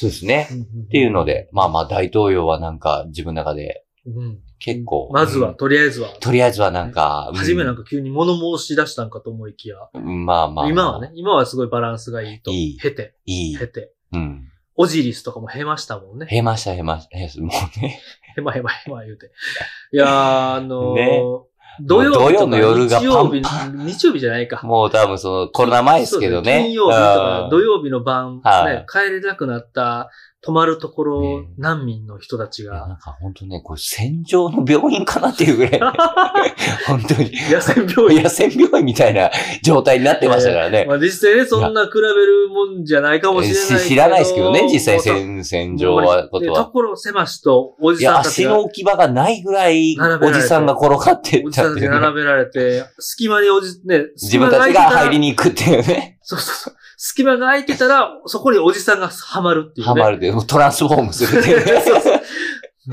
S2: そうですね。っていうので、まあまあ大統領はなんか自分の中で
S1: うん
S2: 結構。
S1: まずは、
S2: うん
S1: とりあえずは。
S2: とりあえずはなんか、
S1: 初めなん
S2: か、
S1: か急に物申し出したんかと思いきや、
S2: うんまあまあ。
S1: 今はね、。今はすごいバランスがいいと。
S2: いい
S1: 経て、
S2: いい。
S1: 経て。
S2: うん。
S1: オジリスとかも経ましたもんね。
S2: へました、へました。へもうね。
S1: へまへまへま言うて。いやー、あのー
S2: ね
S1: 土曜日
S2: の夜が
S1: 日曜日日曜日じゃないか。
S2: もう多分そのコロナ前ですけどね。
S1: 金曜日とか
S2: うん。
S1: 土曜日の晩、
S2: はい。
S1: ね、帰れなくなった、泊まるところ
S2: ね
S1: 難民の人たちが、
S2: なんか本当ね、これ戦場の病院かなっていうぐらい、本当に。
S1: 野戦病院。
S2: 野戦病院みたいな状態になってましたからね。
S1: まあ実際ね、そんな比べるもんじゃないかもしれないけど。
S2: し知らないですけどね、実際戦、戦場は、こと
S1: で
S2: は。
S1: 所狭しと、おじさんたちが、
S2: 足の置き場がないぐらい、おじさんが転がって
S1: おじさんたち並べられて、隙間におじ、ね、
S2: 自分たちが入り
S1: に。
S2: に行くっていうね。
S1: そうそうそう。隙間が空いてたら、そこにおじさんがはまるっていうね。
S2: ハマるで、トランスフォームするっていうね。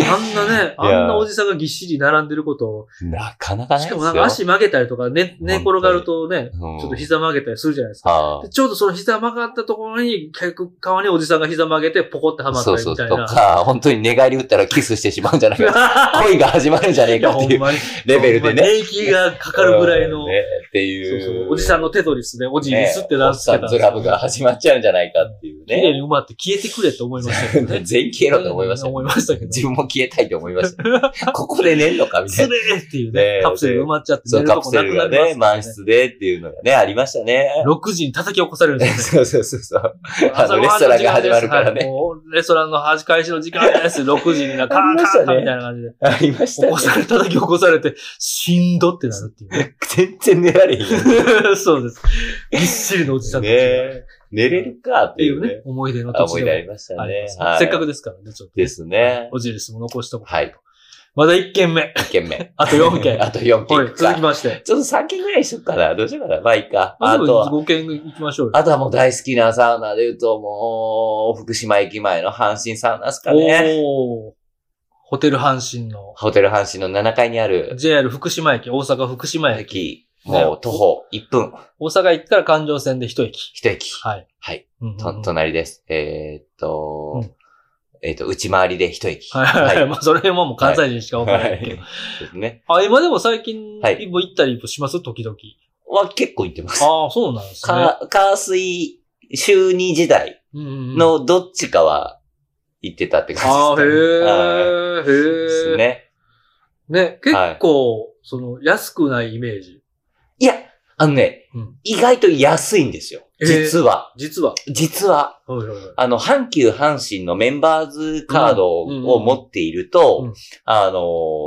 S1: あんなね、あんなおじさんがぎっしり並んでることを、
S2: なかなかないですよ。
S1: しかもなんか足曲げたりとか、ね、寝転がるとね、
S2: うん
S1: ちょっと膝曲げたりするじゃないですか。ちょうどその膝曲がったところに、客側におじさんが膝曲げてポコってはまった
S2: そうそう。
S1: りみたいな。
S2: とか、本当に寝返り打ったらキスしてしまうんじゃないか。恋が始まるんじゃねえ
S1: いや、
S2: かっていう。レベルでね。
S1: 年季がかかるぐらいの、
S2: うんねって
S1: そう
S2: い
S1: そう
S2: う。
S1: おじさんのテトリスで、おじリスって名
S2: おっさ
S1: ん
S2: ズラブが始まっちゃうんじゃないかっていう
S1: 綺麗に
S2: ね。
S1: 埋まって消えてくれって思いましたけどね。
S2: 全員消えろと思いましたよ
S1: 思いましたけど。
S2: 自分も消えたいと思いました。ここで寝んのかみた
S1: つ
S2: いな。
S1: れーっていう
S2: ね
S1: ね、カプセルが埋まっちゃって
S2: そう、カプセ
S1: こなくな
S2: ルがね、満室でっていうのがね、ありましたね。
S1: 6時に叩き起こされるんですよね。
S2: そうそうそう。あのレストランが始まるからね
S1: レストランの端開始の時間です。6時にな、カーカーカーみたいな感じで。
S2: ありましたね
S1: 起こ。され、叩き起こされて、しんどってなるっていうね。
S2: 全然寝られへんよ。
S1: そうです。ぎっしりのおじさん
S2: ね寝れるかってていうね
S1: 思い出の
S2: あ
S1: 土地で
S2: ありました。ねはい
S1: せっかくですからね、ちょっとね。
S2: ですね。
S1: お印も残しておこう
S2: はい。
S1: まだ1軒目。
S2: 1件目。
S1: あと4件。
S2: あと4件。
S1: はい、続きまして。
S2: ちょっと3件ぐらいにしよっかな。どうしようかな。まあいいか。
S1: まず
S2: あとは、
S1: 5軒行きましょうよ。
S2: あとはもう大好きなサウナで言うと、もう、福島駅前の阪神サウナですかね。
S1: おーホテル阪神の
S2: ホテル阪神の7階にある
S1: JR 福島駅、大阪福島駅。
S2: 駅、もう徒歩1分、
S1: 大阪駅から環状線で1駅。
S2: 1駅。
S1: はい。
S2: はい。
S1: うんうんうん
S2: と、隣です。えーっと、
S1: うん
S2: えーっと、内回りで1駅。
S1: はいはいはい。
S2: はい
S1: まあ、それはもう関西人しかわからないけど。
S2: ですね。
S1: あ、今でも最近、
S2: はい
S1: も行ったりします？時々。
S2: は結構行ってます。
S1: ああ、そうなんですね。
S2: か、火水、週2時代のどっちかは行ってたって感じです
S1: ああ、へ
S2: かね。
S1: え、
S2: はいです
S1: へえ。
S2: ね。
S1: ね、結構、その、安くないイメージ。
S2: あのね、
S1: うん
S2: 意外と安いんですよ。
S1: えー
S2: 実は。
S1: 実は。
S2: 実は、
S1: はいはいはい。
S2: あの、阪急阪神のメンバーズカード
S1: うんうんうん
S2: を持っていると、
S1: うん
S2: あの、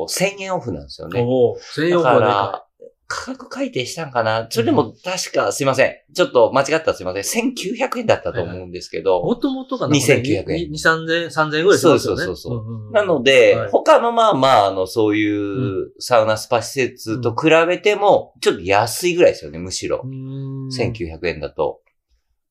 S2: 1000円オフなんですよね。
S1: おお、専用
S2: だか
S1: 語は
S2: ら、価格改定したんかな？それでも確か、すいません。ちょっと間違ったらすいません。1900円だったと思うんですけ
S1: でかい。も
S2: ど、
S1: ともとがな？んかね
S2: 2900円
S1: 2、3000円、3000円ぐらいしますよね。
S2: そうそうそうそ
S1: んんん
S2: なので、
S1: はい
S2: 他のまあまあ、あの、そういうサウナスパ施設と比べても、ちょっと安いぐらいですよね、むしろ
S1: う。ーん
S2: 1900円だと。で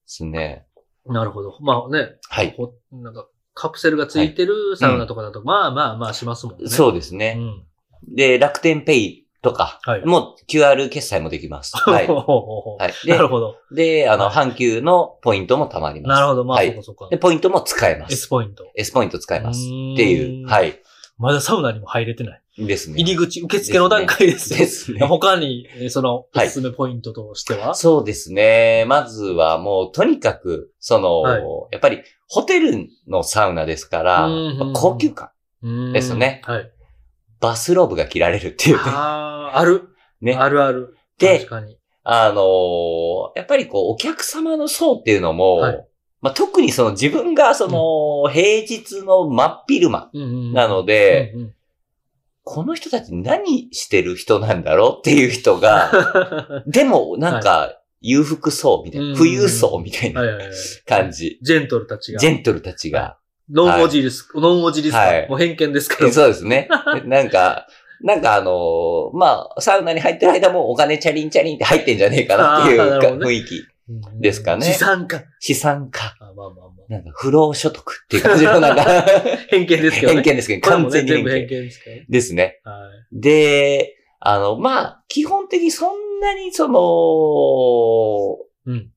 S2: すね。
S1: なるほど。まあね、
S2: はい。
S1: ほなんか、カプセルがついてるサウナとかだと、まあまあまあしますもんね。
S2: そうですね。
S1: うん。
S2: で、楽天ペイとか、
S1: はい
S2: もう QR 決済もできます。はい。はい。
S1: なるほど。
S2: で、で、あの、
S1: は
S2: 阪急のポイントも貯まります。
S1: なるほど。まあ、
S2: はい
S1: そこそこ
S2: で、。ポイントも使えま
S1: S
S2: す。
S1: ポイント。
S2: S ポイント使えます。
S1: っ
S2: っていう。はい。
S1: まだサウナにも入れてない。
S2: ですね。
S1: 入り口、受付の段階ですよ。
S2: ですね。
S1: 他に、えーその、お
S2: はい
S1: すすめポイントとしては、
S2: そうですね。まずはもう、とにかく、その、
S1: はい
S2: やっぱり、ホテルのサウナですから高級感。ですね
S1: はい。
S2: バスローブが着られるっていうね。
S1: ああ、ある。
S2: ね。
S1: あるある。
S2: で
S1: 確かに。
S2: あのーやっぱりこう、お客様の層っていうのも、
S1: はい
S2: まあ、特にその自分がその、平日の真っ昼間なので、この人たち何してる人なんだろうっていう人が、でもなんか、裕福層みたい
S1: うん
S2: な、富裕層みたいな。感じ。
S1: ジェントルたちが。
S2: ジェントルたちが。
S1: ノンオジリス、ノンオジリスか、
S2: はい
S1: もう偏見ですけど。
S2: そうですね。なんか、なんかあのーまあ、サウナに入ってる間もお金チャリンチャリンって入ってんじゃねえかなっていう
S1: ね
S2: 雰囲気。
S1: うん
S2: ですかね
S1: 資産家。
S2: 資産家。
S1: あまあまあまあ。
S2: なんか不労所得っていう感じのなんか、
S1: 偏見ですけどね。
S2: 偏見ですけど、完全に
S1: 全部偏
S2: 偏見。
S1: 見ですからね。
S2: ですね。
S1: はい。
S2: で、あの、まあ、基本的にそんなにその、
S1: うん。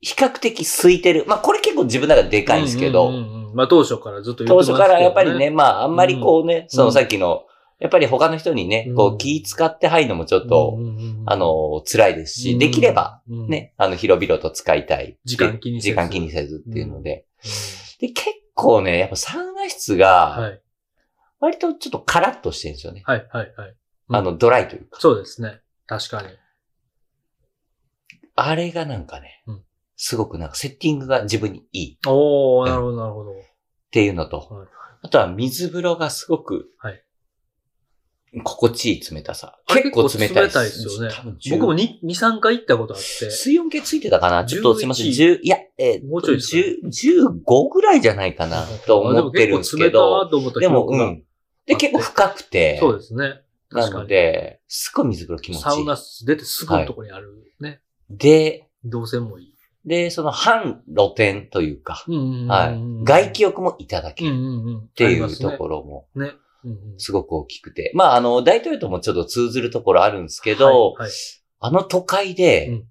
S2: 比較的空いてる。まあ、これ結構自分の中ででかいんですけど、
S1: うんうんうんうんまあ当初からずっと言
S2: 当
S1: ってますけど、ね。
S2: 初からやっぱりね、まあ、あんまりこうね、その
S1: うん
S2: さっきの、やっぱり他の人にね、こ
S1: う
S2: 気使って入るのもちょっと、あ、の、辛いですし、できれば、、
S1: うん、
S2: ね、あの、広々と使いたい。
S1: 時間気にせず
S2: 時間気にせずっていうので。
S1: う
S2: で、結構ね、やっぱサウナ室
S1: ん
S2: が、
S1: はい。
S2: 割とちょっとカラッとしてるんですよね。
S1: はい、はい、はい。うん
S2: あの、ドライというか。
S1: そうですね。確かに。
S2: あれがなんかね、
S1: うん
S2: すごくなんかセッティングが自分にいいっ
S1: おー、なるほど、なるほど。
S2: ていうのと、
S1: はい
S2: あとは水風呂がすごく、
S1: はい
S2: 心地いい冷たさ。結構冷たい
S1: 冷たいですよね
S2: 多分10
S1: 僕も2、2、3回行ったことあって。
S2: 水温計ついてたかなちょっとすいません。
S1: 11
S2: 10、いや、えー
S1: もうちょいですか
S2: 10 15ぐらいじゃないかなと思ってるんですけど、
S1: あでも結構冷たーと思った
S2: でも、
S1: 記憶が
S2: うん。で、結構深くて、
S1: そうですね。
S2: なの
S1: 確かに。
S2: で、すっごい水風呂気持ちいい。
S1: サウナ室出てすぐのとこにあるね。
S2: で、
S1: 動線もいい。
S2: で、その半露天というか、はい。外気浴もいただけ
S1: うん
S2: る。っていうと
S1: ろ。
S2: ころもすごく大きくて。まあ、あの、大統領ともちょっと通ずるところあるんですけど、
S1: はい
S2: あの都会で、
S1: うん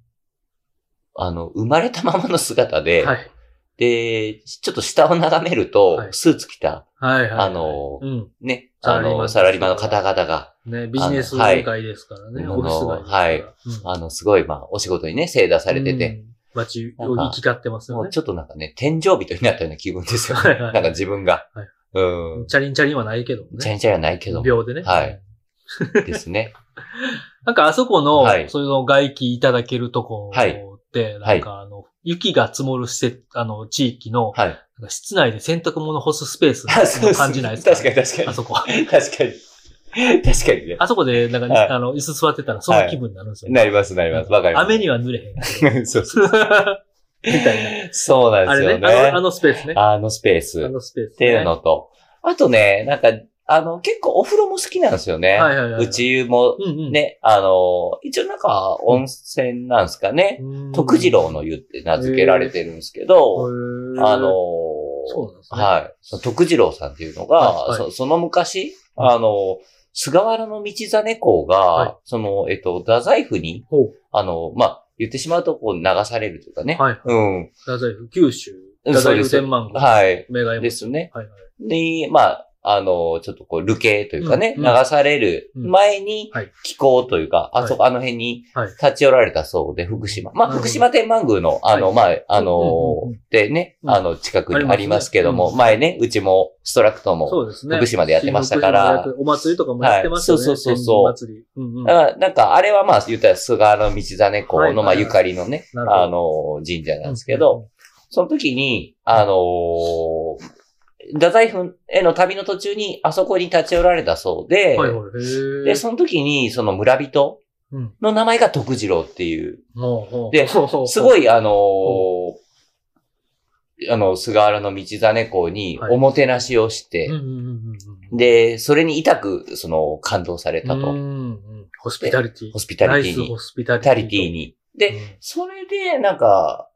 S2: あの、生まれたままの姿で、
S1: はい。はい。
S2: で、ちょっと下を眺めると、
S1: はい
S2: スーツ着た、
S1: はいはい。
S2: あの
S1: うん。
S2: ね、
S1: サラリーマン
S2: あの、サラリーマンの方々が、
S1: ね、ビジネス
S2: あのはい
S1: 街ですからね。
S2: あの
S1: オフィス街ですから。
S2: はい
S1: うん
S2: あの、すごい、まあ、お仕事にね、精出されてて、
S1: うん。街を行き交ってますよね。
S2: もうちょっとなんかね、天井人になったような気分ですよ。
S1: はいはい
S2: なんか自分が。
S1: はい
S2: うん。
S1: チャリンチャリンはないけどね。
S2: チャリチャリはないけども、
S1: 秒でね。
S2: はいですね。
S1: なんかあそこの、
S2: はい
S1: そういうの外気いただけるとこ
S2: はい
S1: って、なんかあの、雪が積もる施設、あの、地域の、
S2: はい。
S1: 室内で洗濯物干すスペース感じないですか、
S2: 確かに確かに。
S1: あそこ。
S2: 確かに。確かにね。
S1: あそこで、なんか、
S2: はい
S1: あの、椅子座ってたら、その気分になるんですよ、
S2: なります、なります。わかります。
S1: 雨には濡れへん。
S2: そうそう。
S1: みたい
S2: そうなん
S1: な。あ
S2: ですよね。
S1: あのあのスペースね。
S2: あのスペース
S1: あ
S2: っ
S1: のスペース、ね。
S2: ていうのと、あとね、なんか、あの、結構お風呂も好きなんですよね。
S1: はいはいはい。
S2: 宇宙も
S1: うんうん。
S2: ね、あの、一応なんか温泉なんですかね。
S1: うん。
S2: 徳次郎の湯って名付けられてるんですけど、
S1: へー
S2: あの、
S1: そうなんですね。
S2: はい。その徳次郎さんっていうのが、
S1: はいはい
S2: そその昔、あの、菅原道真公が、
S1: はい
S2: その、えっと、太宰府に。あの、まあ、言ってしまうと、こう、流されるというかね。
S1: はい。
S2: うん。
S1: 太宰府、九州。
S2: うん
S1: 太宰府天満宮。
S2: はい。
S1: メガヤ
S2: ですね。
S1: はいはい。
S2: で、まあ、あの、ちょっとこう、流刑というかね、
S1: うん
S2: 流される前に
S1: はい、
S2: 気候というか、あそこ、あの辺に
S1: はい。
S2: 立ち寄られたそうで、福島。まあ、福島天満宮の、あの、
S1: はい
S2: まあ、あのでね、
S1: うん。
S2: あの、近くにありますけども、前ね、うちもストラクトも、
S1: そうですね。
S2: 福島でやってましたから。
S1: お祭りとかもやってましたよね。
S2: はい。そうそうそう
S1: 祭り。うんうん。
S2: なんか、あれはまあ、言ったら菅原道真公の、まあ、ゆかりのね、あの、神社なんですけど、その時に、あのー太宰府への旅の途中に、あそこに立ち寄られたそうで、
S1: はいはい。
S2: で、その時に、その村人
S1: うん
S2: の名前が徳次郎っていう、
S1: ほうほう
S2: ですごい、あのーあの、菅原道真公に
S1: はい
S2: おもてなしをして、
S1: うんうんうんうんうん。
S2: で、それに痛く、その、感動されたと。
S1: うんうんホスピタリティ。
S2: ホスピタリティに
S1: ホスピタリティ。
S2: タリティに。で、
S1: うん
S2: それで、なんか、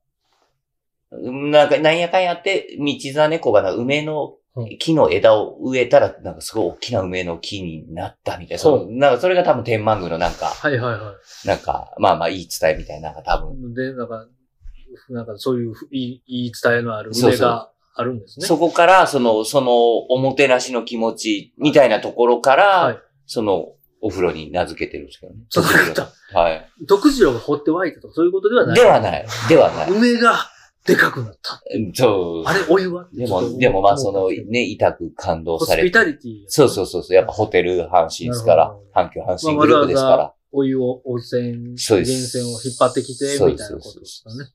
S2: なんか、なんやかんやって、道真公がな梅の
S1: うん
S2: 木の枝を植えたら、なんかすごい大きな梅の木になったみたいな。
S1: そう。
S2: なんかそれが多分天満宮のなんか、
S1: はいはいは
S2: なんか、まあまあいい伝えみたいな、なんか多分。
S1: い。で、なんか、なんかそういういい言い伝えのある
S2: そうそう
S1: 上があるんですね。
S2: そこから、その、その、おもてなしの気持ちみたいなところから、
S1: はい。
S2: その、お風呂に名付けてるんですけどね。
S1: そういうこと
S2: はい。
S1: 徳次郎が掘って湧いたとかそういうことではない。
S2: ではない。ではない。
S1: 梅がでかくなった。
S2: そう。
S1: あれ、お湯は？
S2: でも、でもまあその、ね、痛く感動
S1: ホスピ
S2: されて。
S1: タリティ。
S2: そうそうそうそう。やっぱホテル阪神ですから阪急阪神グループですから。
S1: お湯を、温泉、源泉を引っ張ってきて、みたいなことですかね。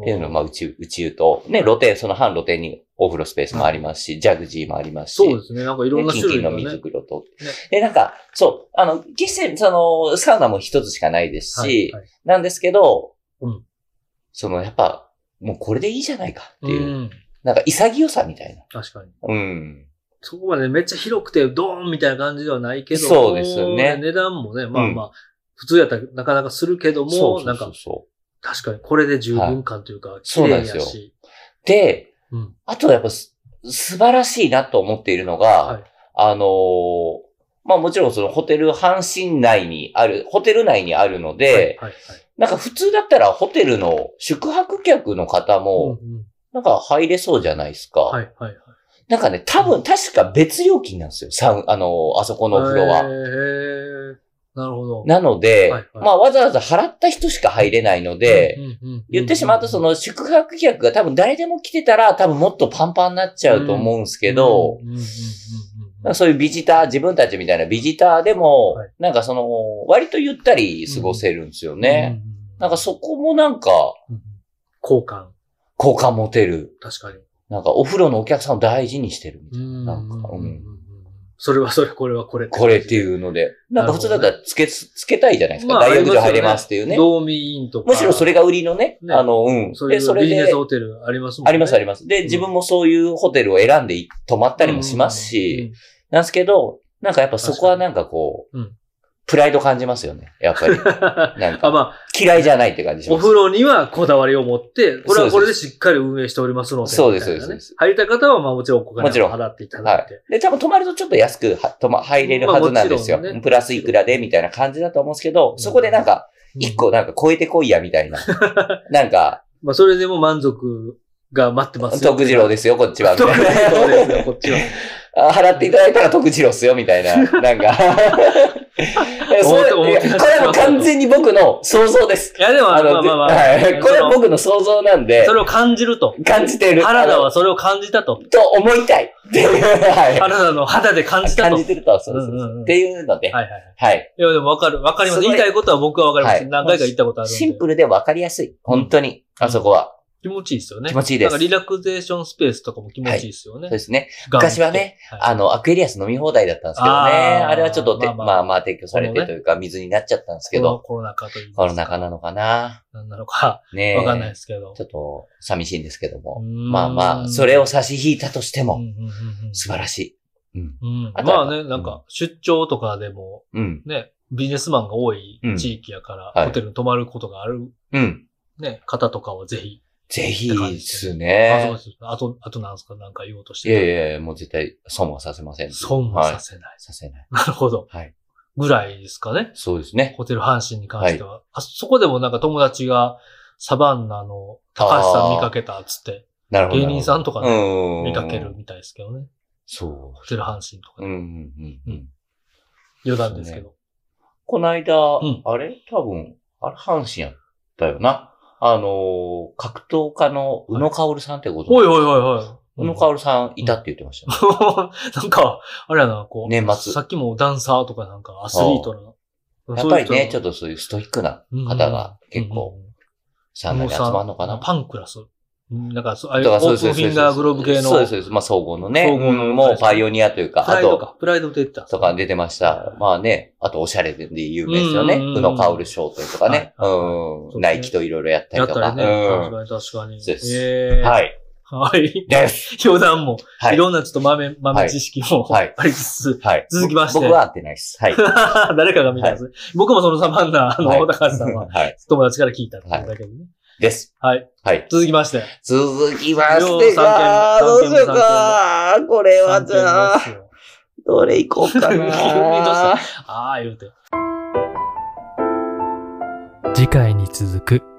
S2: っていうのは、まあ、宇宙、宇宙と、ね、露天、その半露天にお風呂スペースもありますし、ジャグジーもありますし。
S1: そうですね。なんかいろんな
S2: キン
S1: 種類がね
S2: キンの水。風呂と。で、なんか、そう、あの、決して、その、サウナも一つしかないですし、
S1: はいはい
S2: なんですけど、
S1: うん
S2: その、やっぱ、もうこれでいいじゃないかっていう。
S1: うん
S2: なんか潔さみたいな。
S1: 確かに。
S2: うん。
S1: そこまでめっちゃ広くてドーンみたいな感じではないけど。
S2: そうですよね
S1: 値段もね、まあまあ、普通やったらなかなかするけども、
S2: そうそう
S1: なんか
S2: そうそう。
S1: 確かにこれで十分感というか、綺麗
S2: そうなんですよ
S1: やし。
S2: で、
S1: うん。
S2: あとやっぱす素晴らしいなと思っているのが、
S1: はい
S2: あのーまあもちろんそのホテル、阪神内にある、ホテル内にあるので、
S1: はいはいはい。
S2: なんか普通だったらホテルの宿泊客の方も、なんか入れそうじゃないですか。
S1: はいはいはい。
S2: なんかね、多分確か別料金なんですよ。サウあのーあそこのお風呂は。
S1: へーなるほど。
S2: なので、
S1: はいはい
S2: まあわざわざ払った人しか入れないので、言ってしまうとそ、の宿泊客が多分誰でも来てたら多分もっとパンパンになっちゃうと思うんですけど、そういうビジター、自分たちみたいなビジターでも、
S1: はい
S2: なんかその、割とゆったり過ごせるんですよね。。
S1: うん
S2: なんかそこもなんか、
S1: うんうん好感。
S2: 好感持てる。
S1: 確かに。
S2: なんかお風呂のお客さんを大事にしてるみたい
S1: うん
S2: な。なんか、う
S1: うん
S2: ん。
S1: それはそれ、これはこれ。
S2: これっていうので。なんか普通だったらつけ、つけたいじゃないですか。
S1: まあ
S2: 大浴場入れますっていうね。
S1: ドーミーインとか。
S2: むしろそれが売りのね。
S1: ね
S2: あの、うん。で、そうれで
S1: ビジネス、ホテルありますもんね。
S2: ありますあり
S1: ま
S2: ます。で、自分もそういうホテルを選んでい泊まったりもしますし、なんですけど、なんかやっぱそこはなんかこう、
S1: うん
S2: プライド感じますよね。やっぱり。なんか
S1: あ、ま
S2: 嫌いじゃないって感じし
S1: あ、お
S2: ます。
S1: 風呂にはこだわりを持って、これはこれで
S2: そ
S1: しっかり運営しておりますので。
S2: そうです
S1: ね
S2: そうです
S1: 入りたい方は、まあもちろんお金を
S2: もちろん
S1: 払っていただ
S2: はい
S1: て。
S2: い。で、多分泊まるとちょっと安くは泊ま入れるはずなんですよ。
S1: まあね
S2: プラスいくらでみたいな感じだと思うんですけど、そこでなんか、一個なんか超えてこいやみたいな。なんか、
S1: まあそれでも満足が待ってますよ。
S2: 徳次郎ですよ、こっちは。み
S1: 徳次郎ですよ、こっちは。
S2: あ払っていただいたら徳次郎っすよ、みたいな。なんか。それ
S1: 思って思って
S2: これはもう完全に僕の想像です。
S1: いや、でも、まあまあまあ。
S2: はい。これは僕の想像なんで
S1: そ、れを感じると。
S2: 感じてる。
S1: 原田はそれを感じたと。
S2: と思いたい。っていうはい。
S1: 原田の肌で感じたと。
S2: 感じてると、そうそう
S1: うんうんうん
S2: そう。っていうので、
S1: はいはいはい。
S2: はい。
S1: いや、でもわかる。わかります。言いたいことは僕はわかります。
S2: はい
S1: 何回か言ったことある。
S2: シンプルで分かりやすい。本当に。あそこは。
S1: 気持ちいいですよね。
S2: 気持ちいいです
S1: なんかリラクゼーションスペースとかも気持ちいいですよね。
S2: そうですね。昔はね、
S1: はい
S2: あの、アクエリアス飲み放題だったんですけどね。
S1: あー
S2: あれはちょっとて、
S1: まあまあ
S2: まあまあ提供されてというか、水になっちゃったんですけど、
S1: コロナ禍という。
S2: コロナ禍なのかな。
S1: なんなのか、
S2: ねえ
S1: わかんないですけど。
S2: ちょっと寂しいんですけども。
S1: ま
S2: まあまあ、それを差し引いたとしても、素晴らしい。うん。
S1: うんまあね、なんか、出張とかでも、
S2: うん。
S1: ね、ビジネスマンが多い地域やから、
S2: はい
S1: ホテルに泊まることがある、
S2: うん。
S1: ね、方とかはぜひ。
S2: ぜひです
S1: あ、そう
S2: ね
S1: で。す。あと、あとなんですか？なんか言おうとし
S2: いや
S1: て
S2: いやいや、もう絶対損はさせません。
S1: た。損は
S2: はい
S1: させない。
S2: させない。
S1: なるほど。
S2: はい。
S1: ぐらいですかね？
S2: そうですね。
S1: ホテル阪神に関しては。あそこでもなんか友達がサバンナの高橋さん見かけたっつって、
S2: なるほど。
S1: 芸人さんとかね、
S2: うん。
S1: 見かけるみたいですけどね。
S2: そう。
S1: ホテル阪神とか
S2: うん、う
S1: ね。
S2: ん、うんうん。
S1: 余談ですけど。
S2: この間、
S1: ん
S2: あれ？多分、あれ阪神やったよな。あのー格闘家の宇野薫さんってこと、
S1: おいおいおいおい。
S2: 宇野薫さんいたって言ってましたね。
S1: なんか、あれやな、こう。
S2: 年末
S1: さっきもダンサーとかなんかアスリートな。
S2: やっぱりね、ちょっ
S1: と
S2: とそういうストイックな方が結構、サウナに集まるのかな？
S1: パンクラス。うんなんか、そうああいうオープンフィンガーグローブ系の。
S2: そうです、そうです。まあ、総合のね。
S1: 総合の
S2: うんもうパイオニアというか、あと、
S1: プライドか。プライドって言ってた。
S2: とか出てました。まあね、あとおしゃれで有名ですよね。
S1: うんうんう
S2: 商店とかね。うん。ナイキといろいろやったりとか。
S1: やったりね。
S2: うん
S1: 確かに確かに。
S2: そうです
S1: ええ。。
S2: はいい。
S1: はい。
S2: です。
S1: 余談も、
S2: はい
S1: いろんなちょっと豆、豆知識も、
S2: はい
S1: ありつつ、
S2: はい。
S1: 続きまして
S2: 僕は会ってないです。はい。
S1: 誰かが見たんです。僕もそのサバンナの
S2: はい
S1: 高橋さんは
S2: はい。
S1: 友達から聞いたってことだけどね。
S2: です。
S1: はい。
S2: はい。
S1: 続きまして。
S2: 続きましてか、
S1: 三件目
S2: どうしようか。これはじゃあ、どれ行こうかな。
S1: ああ、言うて。
S3: 次回に続く